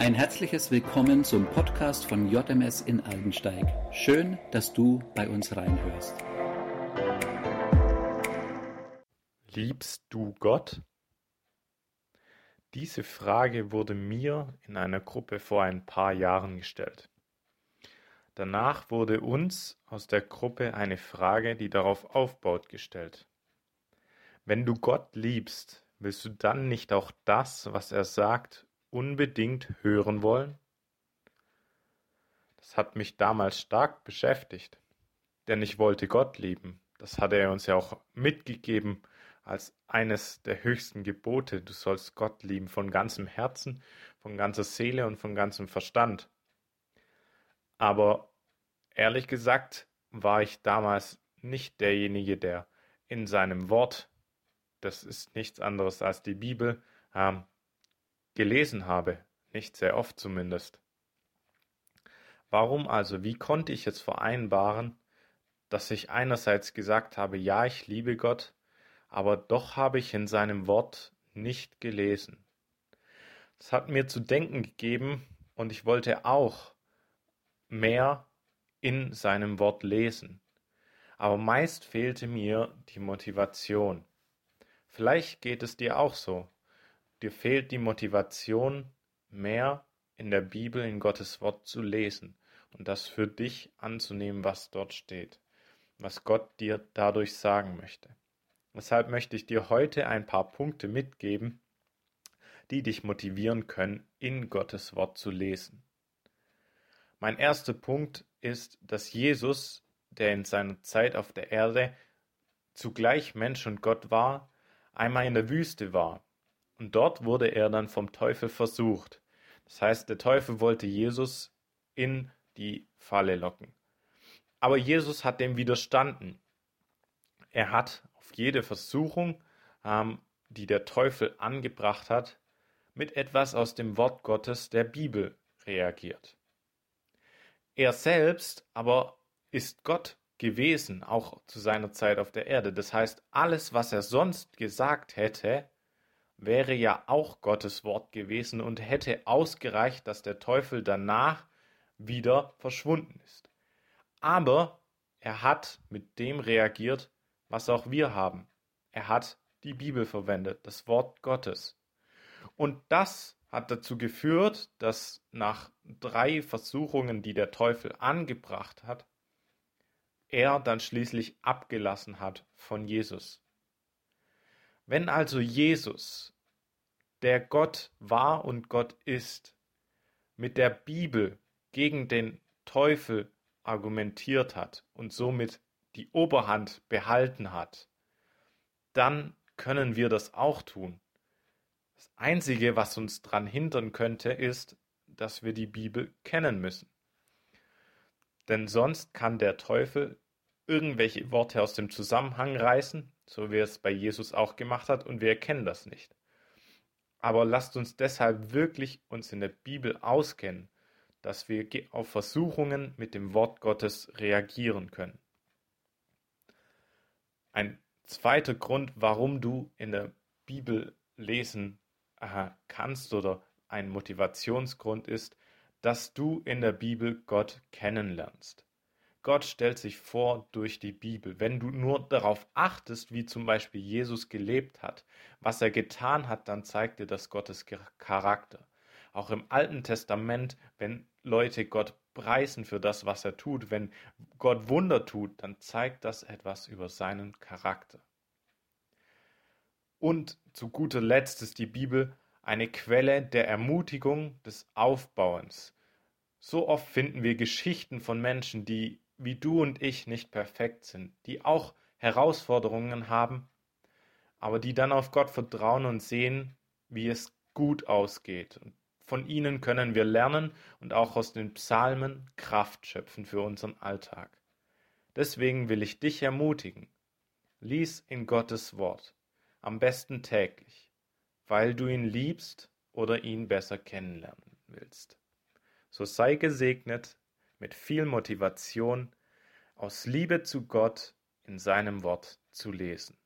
Ein herzliches Willkommen zum Podcast von JMS in Aldensteig. Schön, dass du bei uns reinhörst. Liebst du Gott? Diese Frage wurde mir in einer Gruppe vor ein paar Jahren gestellt. Danach wurde uns aus der Gruppe eine Frage, die darauf aufbaut, gestellt. Wenn du Gott liebst, willst du dann nicht auch das, was er sagt, unbedingt hören wollen? Das hat mich damals stark beschäftigt, denn ich wollte Gott lieben. Das hatte er uns ja auch mitgegeben als eines der höchsten Gebote. Du sollst Gott lieben von ganzem Herzen, von ganzer Seele und von ganzem Verstand. Aber ehrlich gesagt war ich damals nicht derjenige, der in seinem Wort, das ist nichts anderes als die Bibel, ähm, gelesen habe, nicht sehr oft zumindest. Warum also, wie konnte ich jetzt vereinbaren, dass ich einerseits gesagt habe, ja, ich liebe Gott, aber doch habe ich in seinem Wort nicht gelesen. Das hat mir zu denken gegeben und ich wollte auch mehr in seinem Wort lesen. Aber meist fehlte mir die Motivation. Vielleicht geht es dir auch so. Dir fehlt die Motivation, mehr in der Bibel, in Gottes Wort zu lesen und das für dich anzunehmen, was dort steht, was Gott dir dadurch sagen möchte. Deshalb möchte ich dir heute ein paar Punkte mitgeben, die dich motivieren können, in Gottes Wort zu lesen. Mein erster Punkt ist, dass Jesus, der in seiner Zeit auf der Erde zugleich Mensch und Gott war, einmal in der Wüste war und dort wurde er dann vom Teufel versucht. Das heißt, der Teufel wollte Jesus in die Falle locken. Aber Jesus hat dem widerstanden. Er hat auf jede Versuchung, ähm, die der Teufel angebracht hat, mit etwas aus dem Wort Gottes der Bibel reagiert. Er selbst aber ist Gott gewesen, auch zu seiner Zeit auf der Erde. Das heißt, alles, was er sonst gesagt hätte, wäre ja auch Gottes Wort gewesen und hätte ausgereicht, dass der Teufel danach wieder verschwunden ist. Aber er hat mit dem reagiert, was auch wir haben. Er hat die Bibel verwendet, das Wort Gottes. Und das hat dazu geführt, dass nach drei Versuchungen, die der Teufel angebracht hat, er dann schließlich abgelassen hat von Jesus. Wenn also Jesus, der Gott war und Gott ist, mit der Bibel gegen den Teufel argumentiert hat und somit die Oberhand behalten hat, dann können wir das auch tun. Das Einzige, was uns daran hindern könnte, ist, dass wir die Bibel kennen müssen. Denn sonst kann der Teufel irgendwelche Worte aus dem Zusammenhang reißen, so wie er es bei Jesus auch gemacht hat, und wir erkennen das nicht. Aber lasst uns deshalb wirklich uns in der Bibel auskennen, dass wir auf Versuchungen mit dem Wort Gottes reagieren können. Ein zweiter Grund, warum du in der Bibel lesen äh, kannst oder ein Motivationsgrund ist, dass du in der Bibel Gott kennenlernst. Gott stellt sich vor durch die Bibel. Wenn du nur darauf achtest, wie zum Beispiel Jesus gelebt hat, was er getan hat, dann zeigt dir das Gottes Charakter. Auch im Alten Testament, wenn Leute Gott preisen für das, was er tut, wenn Gott Wunder tut, dann zeigt das etwas über seinen Charakter. Und zu guter Letzt ist die Bibel eine Quelle der Ermutigung, des Aufbauens. So oft finden wir Geschichten von Menschen, die wie du und ich nicht perfekt sind, die auch Herausforderungen haben, aber die dann auf Gott vertrauen und sehen, wie es gut ausgeht. Und von ihnen können wir lernen und auch aus den Psalmen Kraft schöpfen für unseren Alltag. Deswegen will ich dich ermutigen, lies in Gottes Wort, am besten täglich, weil du ihn liebst oder ihn besser kennenlernen willst. So sei gesegnet mit viel Motivation, aus Liebe zu Gott in seinem Wort zu lesen.